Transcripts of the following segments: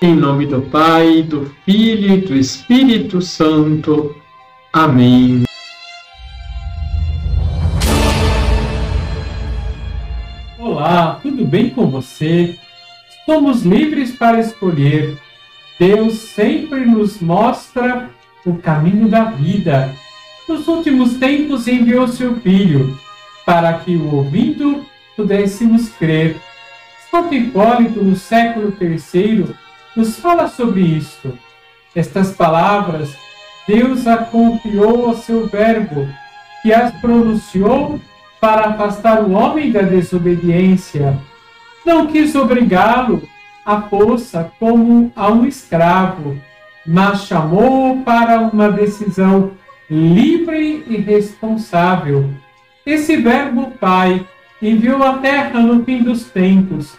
Em nome do Pai, do Filho e do Espírito Santo. Amém. Olá, tudo bem com você? Somos livres para escolher. Deus sempre nos mostra o caminho da vida. Nos últimos tempos enviou seu Filho para que o ouvindo pudéssemos crer. Santo Hipólito, no século III, nos fala sobre isto. Estas palavras Deus a confiou ao seu Verbo, que as pronunciou para afastar o homem da desobediência. Não quis obrigá-lo à força como a um escravo, mas chamou-o para uma decisão livre e responsável. Esse Verbo Pai enviou à terra no fim dos tempos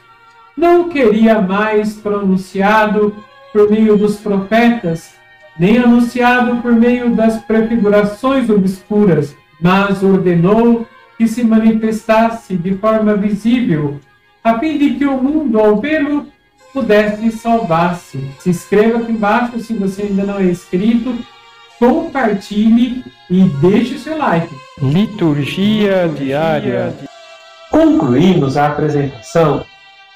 não queria mais pronunciado por meio dos profetas, nem anunciado por meio das prefigurações obscuras, mas ordenou que se manifestasse de forma visível, a fim de que o mundo, ao vê-lo, pudesse salvar-se. Se inscreva aqui embaixo se você ainda não é inscrito, compartilhe e deixe o seu like. Liturgia diária. Concluímos a apresentação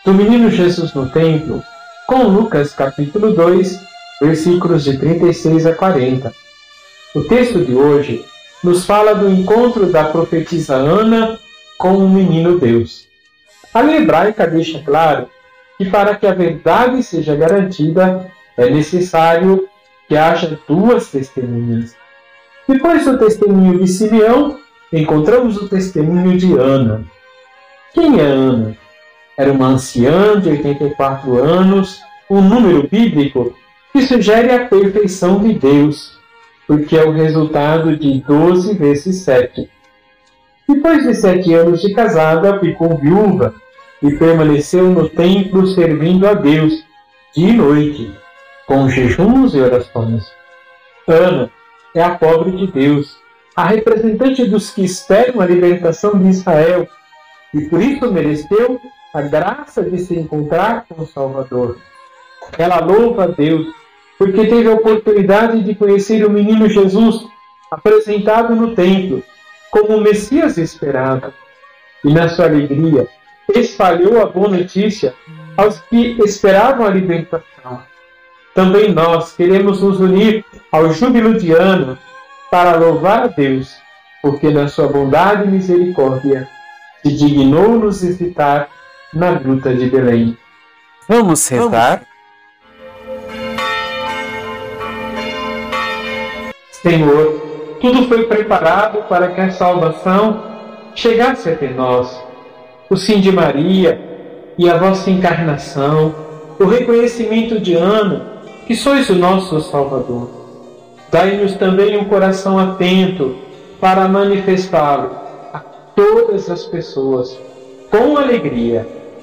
do menino Jesus no templo com Lucas capítulo 2, versículos de 36 a 40. O texto de hoje nos fala do encontro da profetisa Ana com o menino Deus. A hebraica deixa claro que para que a verdade seja garantida é necessário que haja duas testemunhas. Depois do testemunho de Simeão, encontramos o testemunho de Ana. Quem é Ana? Era uma anciã de 84 anos, um número bíblico que sugere a perfeição de Deus, porque é o resultado de 12 vezes 7. Depois de sete anos de casada, ficou viúva e permaneceu no templo servindo a Deus, dia e noite, com jejuns e orações. Ana é a pobre de Deus, a representante dos que esperam a libertação de Israel, e por isso mereceu a graça de se encontrar com o Salvador. Ela louva a Deus porque teve a oportunidade de conhecer o menino Jesus apresentado no templo como o Messias esperado. E na sua alegria espalhou a boa notícia aos que esperavam a libertação. Também nós queremos nos unir ao júbilo de Ana para louvar a Deus, porque na sua bondade e misericórdia se dignou nos visitar na Gruta de Belém. Vamos rezar? Senhor, tudo foi preparado para que a salvação chegasse até nós. O sim de Maria e a vossa encarnação, o reconhecimento de Ana, que sois o nosso Salvador. Dai-nos também um coração atento para manifestá-lo a todas as pessoas com alegria